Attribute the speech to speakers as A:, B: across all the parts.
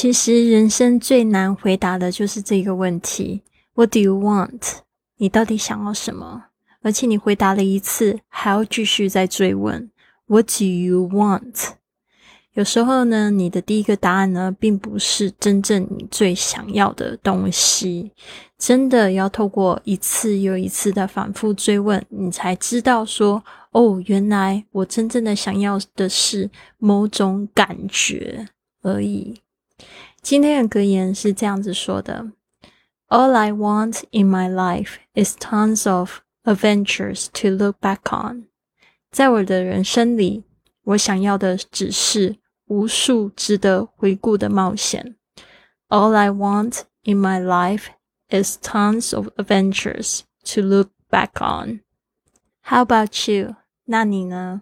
A: 其实人生最难回答的就是这个问题：What do you want？你到底想要什么？而且你回答了一次，还要继续再追问：What do you want？有时候呢，你的第一个答案呢，并不是真正你最想要的东西。真的要透过一次又一次的反复追问，你才知道说：哦，原来我真正的想要的是某种感觉而已。今天的格言是这样子说的：All I want in my life is tons of adventures to look back on。在我的人生里，我想要的只是无数值得回顾的冒险。All I want in my life is tons of adventures to look back on. How about you？那你呢？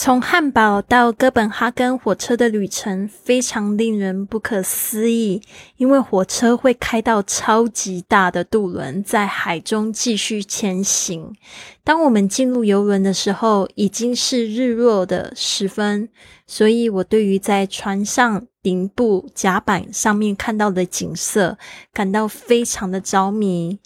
A: 从汉堡到哥本哈根火车的旅程非常令人不可思议，因为火车会开到超级大的渡轮，在海中继续前行。当我们进入游轮的时候，已经是日落的时分，所以我对于在船上顶部甲板上面看到的景色感到非常的着迷。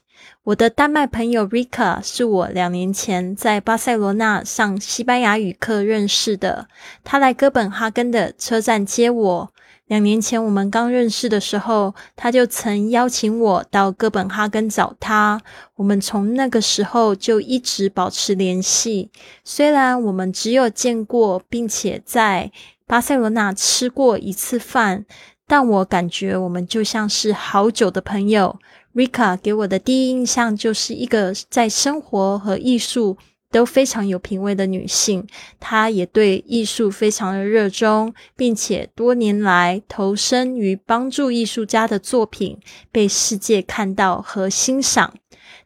A: 我的丹麦朋友 Rika 是我两年前在巴塞罗那上西班牙语课认识的。他来哥本哈根的车站接我。两年前我们刚认识的时候，他就曾邀请我到哥本哈根找他。我们从那个时候就一直保持联系。虽然我们只有见过，并且在巴塞罗那吃过一次饭，但我感觉我们就像是好久的朋友。Rika 给我的第一印象就是一个在生活和艺术都非常有品味的女性。她也对艺术非常的热衷，并且多年来投身于帮助艺术家的作品被世界看到和欣赏。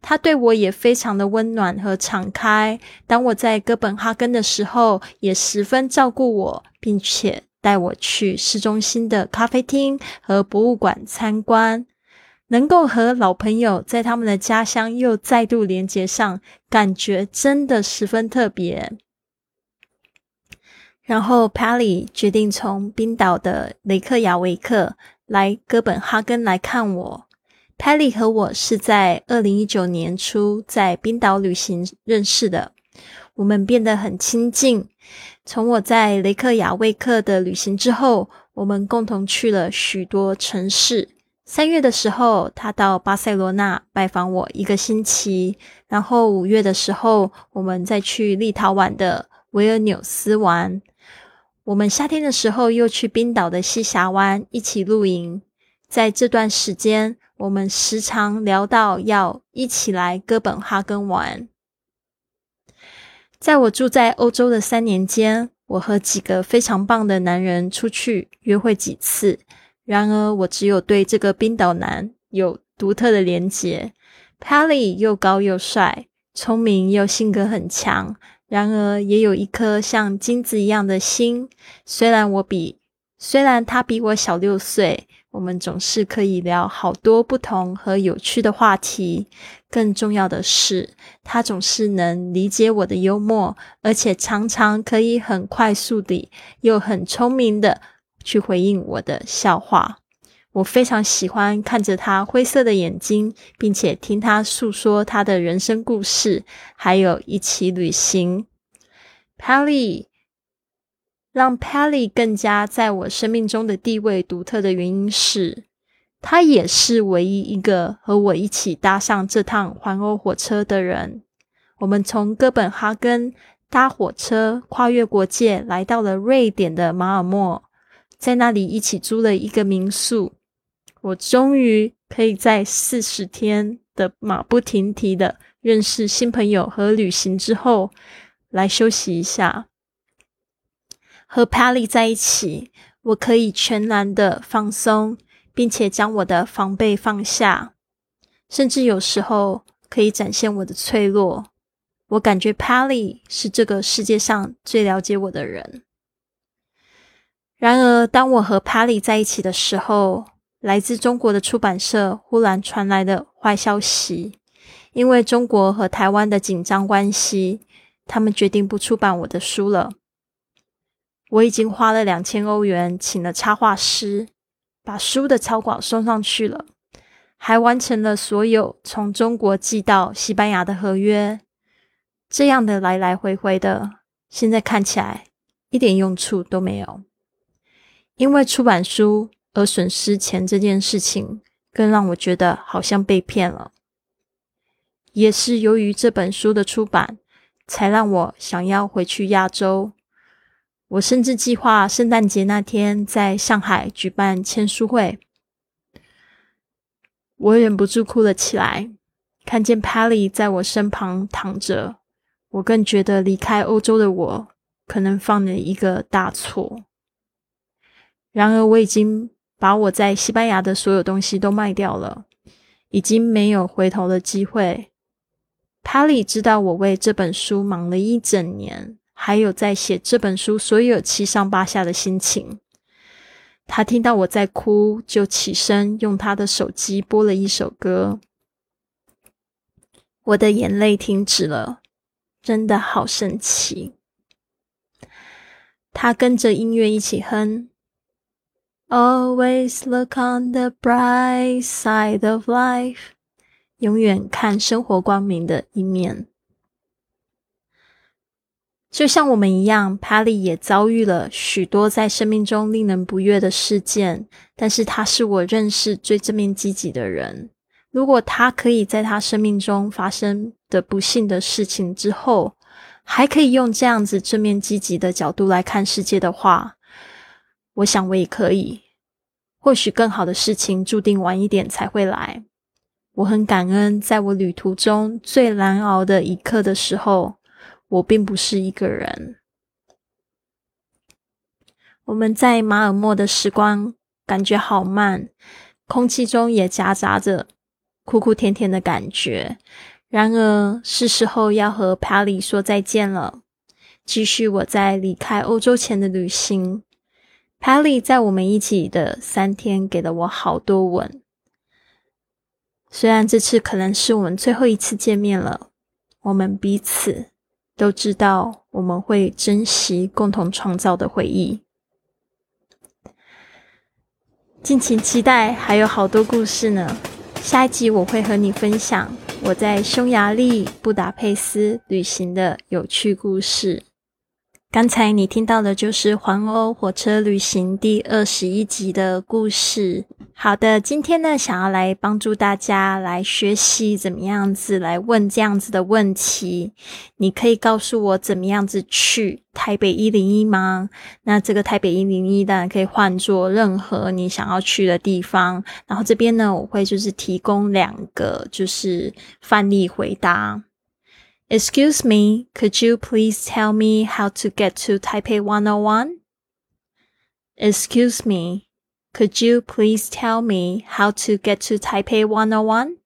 A: 她对我也非常的温暖和敞开。当我在哥本哈根的时候，也十分照顾我，并且带我去市中心的咖啡厅和博物馆参观。能够和老朋友在他们的家乡又再度连接上，感觉真的十分特别。然后 Pally 决定从冰岛的雷克雅维克来哥本哈根来看我。Pally 和我是在二零一九年初在冰岛旅行认识的，我们变得很亲近。从我在雷克雅未克的旅行之后，我们共同去了许多城市。三月的时候，他到巴塞罗那拜访我一个星期，然后五月的时候，我们再去立陶宛的维尔纽斯玩。我们夏天的时候又去冰岛的西峡湾一起露营。在这段时间，我们时常聊到要一起来哥本哈根玩。在我住在欧洲的三年间，我和几个非常棒的男人出去约会几次。然而，我只有对这个冰岛男有独特的连结。Pally 又高又帅，聪明又性格很强，然而也有一颗像金子一样的心。虽然我比，虽然他比我小六岁，我们总是可以聊好多不同和有趣的话题。更重要的是，他总是能理解我的幽默，而且常常可以很快速地又很聪明的。去回应我的笑话，我非常喜欢看着他灰色的眼睛，并且听他诉说他的人生故事，还有一起旅行。Pally 让 Pally 更加在我生命中的地位独特的原因是，他也是唯一一个和我一起搭上这趟环欧火车的人。我们从哥本哈根搭火车跨越国界，来到了瑞典的马尔默。在那里一起租了一个民宿，我终于可以在四十天的马不停蹄的认识新朋友和旅行之后，来休息一下。和 Pally 在一起，我可以全然的放松，并且将我的防备放下，甚至有时候可以展现我的脆弱。我感觉 Pally 是这个世界上最了解我的人。然而，当我和 Pally 在一起的时候，来自中国的出版社忽然传来的坏消息，因为中国和台湾的紧张关系，他们决定不出版我的书了。我已经花了两千欧元请了插画师，把书的草稿送上去了，还完成了所有从中国寄到西班牙的合约。这样的来来回回的，现在看起来一点用处都没有。因为出版书而损失钱这件事情，更让我觉得好像被骗了。也是由于这本书的出版，才让我想要回去亚洲。我甚至计划圣诞节那天在上海举办签书会。我忍不住哭了起来，看见 Pally 在我身旁躺着。我更觉得离开欧洲的我可能犯了一个大错。然而，我已经把我在西班牙的所有东西都卖掉了，已经没有回头的机会。帕里知道我为这本书忙了一整年，还有在写这本书所有七上八下的心情。他听到我在哭，就起身用他的手机播了一首歌。我的眼泪停止了。真的好神奇！他跟着音乐一起哼，Always look on the bright side of life，永远看生活光明的一面。就像我们一样，Pally 也遭遇了许多在生命中令人不悦的事件，但是他是我认识最正面积极的人。如果他可以在他生命中发生的不幸的事情之后，还可以用这样子正面积极的角度来看世界的话，我想我也可以。或许更好的事情注定晚一点才会来。我很感恩，在我旅途中最难熬的一刻的时候，我并不是一个人。我们在马尔默的时光感觉好慢，空气中也夹杂着。哭哭甜甜的感觉。然而，是时候要和 Pally 说再见了。继续我在离开欧洲前的旅行。Pally 在我们一起的三天，给了我好多吻。虽然这次可能是我们最后一次见面了，我们彼此都知道我们会珍惜共同创造的回忆。敬请期待，还有好多故事呢。下一集我会和你分享我在匈牙利布达佩斯旅行的有趣故事。刚才你听到的就是环欧火车旅行第二十一集的故事。好的，今天呢，想要来帮助大家来学习怎么样子来问这样子的问题。你可以告诉我怎么样子去台北一零一吗？那这个台北一零一当然可以换作任何你想要去的地方。然后这边呢，我会就是提供两个就是范例回答。Excuse me, could you please tell me how to get to Taipei 101? Excuse me, could you please tell me how to get to Taipei 101?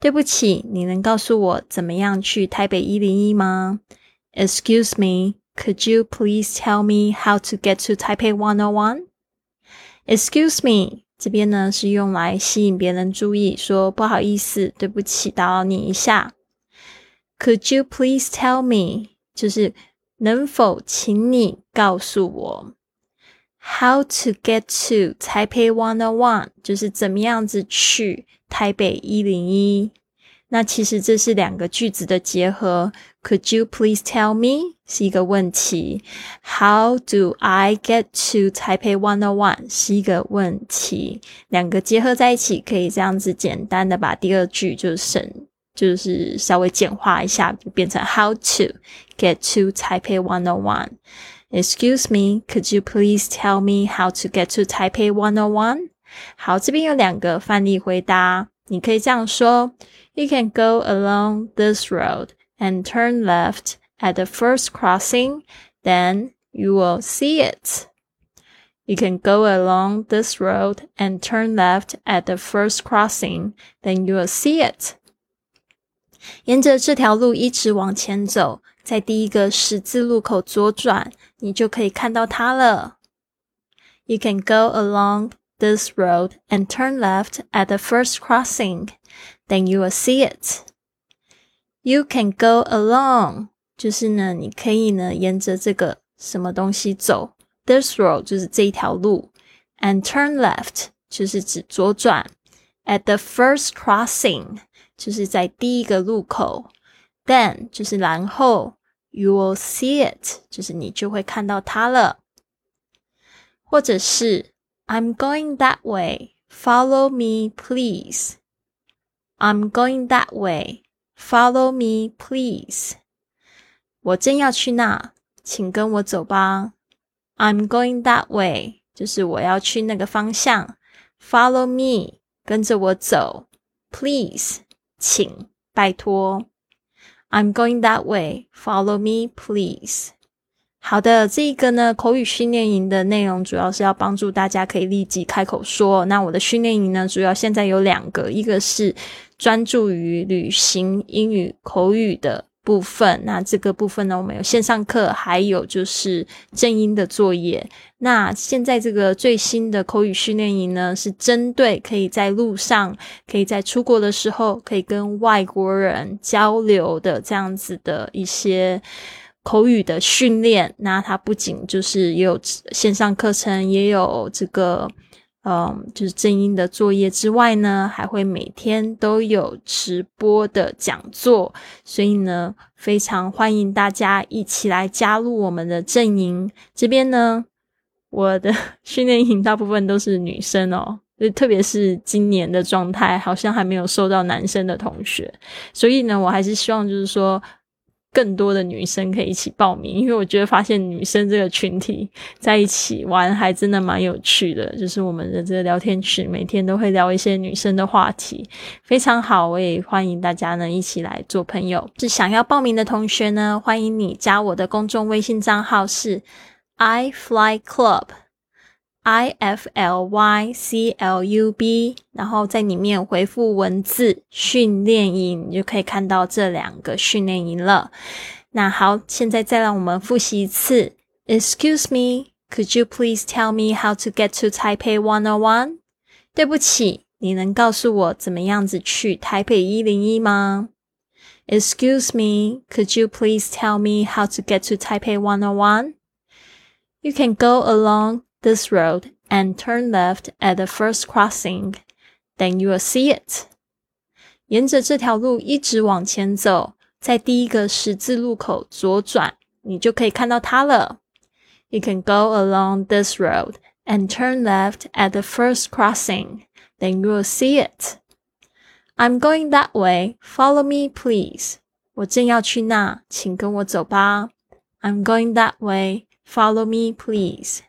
A: 对不起，你能告诉我怎么样去台北一零一吗？Excuse me, could you please tell me how to get to Taipei 101? Excuse me，这边呢是用来吸引别人注意，说不好意思，对不起，打扰你一下。Could you please tell me？就是能否请你告诉我 ，How to get to Taipei One O One？就是怎么样子去台北一零一？那其实这是两个句子的结合。Could you please tell me？是一个问题。How do I get to Taipei One O One？是一个问题。两个结合在一起，可以这样子简单的把第二句就省。就是稍微简化一下，就变成 How to get to Taipei One O One? Excuse me, could you please tell me how to get to Taipei One O One? 好，这边有两个范例回答，你可以这样说：You can go along this road and turn left at the first crossing, then you will see it. You can go along this road and turn left at the first crossing, then you will see it. 沿着这条路一直往前走， 在第一个十字路口左转，你就可以看到它了。You can go along this road and turn left at the first crossing, then you will see it. You can go along，就是呢，你可以呢沿着这个什么东西走。This road 就是这一条路，and turn left 就是指左转。At the first crossing 就是在第一个路口，then 就是然后 ，you will see it 就是你就会看到它了。或者是 I'm going that way, follow me please. I'm going that way, follow me please. 我正要去那，请跟我走吧。I'm going that way，就是我要去那个方向。Follow me，跟着我走。Please，请，拜托。I'm going that way. Follow me, please. 好的，这个呢，口语训练营的内容主要是要帮助大家可以立即开口说。那我的训练营呢，主要现在有两个，一个是专注于旅行英语口语的。部分，那这个部分呢，我们有线上课，还有就是正音的作业。那现在这个最新的口语训练营呢，是针对可以在路上，可以在出国的时候，可以跟外国人交流的这样子的一些口语的训练。那它不仅就是也有线上课程，也有这个。嗯，就是正音的作业之外呢，还会每天都有直播的讲座，所以呢，非常欢迎大家一起来加入我们的阵营。这边呢，我的 训练营大部分都是女生哦，就特别是今年的状态，好像还没有收到男生的同学，所以呢，我还是希望就是说。更多的女生可以一起报名，因为我觉得发现女生这个群体在一起玩还真的蛮有趣的。就是我们的这个聊天群，每天都会聊一些女生的话题，非常好。我也欢迎大家呢一起来做朋友。是想要报名的同学呢，欢迎你加我的公众微信账号是 i fly club。I f l y c l u b，然后在里面回复文字训练营，你就可以看到这两个训练营了。那好，现在再让我们复习一次。Excuse me, could you please tell me how to get to Taipei One O One？对不起，你能告诉我怎么样子去台北一零一吗？Excuse me, could you please tell me how to get to Taipei One O One？You can go along this road and turn left at the first crossing. Then you will see it. 沿着这条路一直往前走，在第一个十字路口左转，你就可以看到它了。You can go along this road and turn left at the first crossing. Then you will see it. I'm going that way. Follow me, please. 我正要去那，请跟我走吧。I'm going that way. Follow me, please.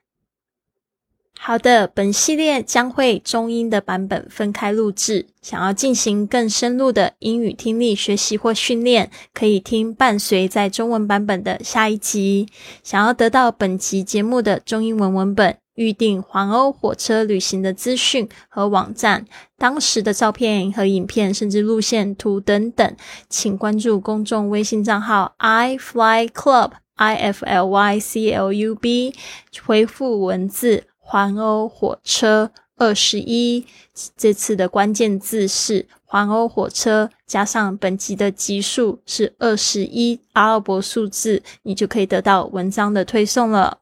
A: 好的，本系列将会中英的版本分开录制。想要进行更深入的英语听力学习或训练，可以听伴随在中文版本的下一集。想要得到本集节目的中英文文本、预订环欧火车旅行的资讯和网站、当时的照片和影片，甚至路线图等等，请关注公众微信账号 i fly club i f l y c l u b，回复文字。环欧火车二十一，这次的关键字是环欧火车，加上本集的集数是二十一阿拉伯数字，你就可以得到文章的推送了。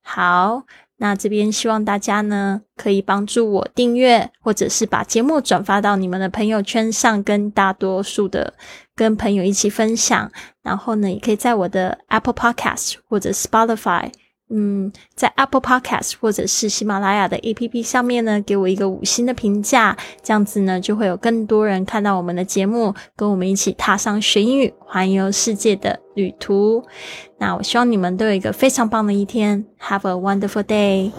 A: 好，那这边希望大家呢可以帮助我订阅，或者是把节目转发到你们的朋友圈上，跟大多数的跟朋友一起分享。然后呢，也可以在我的 Apple Podcast 或者 Spotify。嗯，在 Apple Podcast 或者是喜马拉雅的 APP 上面呢，给我一个五星的评价，这样子呢，就会有更多人看到我们的节目，跟我们一起踏上学英语、环游世界的旅途。那我希望你们都有一个非常棒的一天，Have a wonderful day。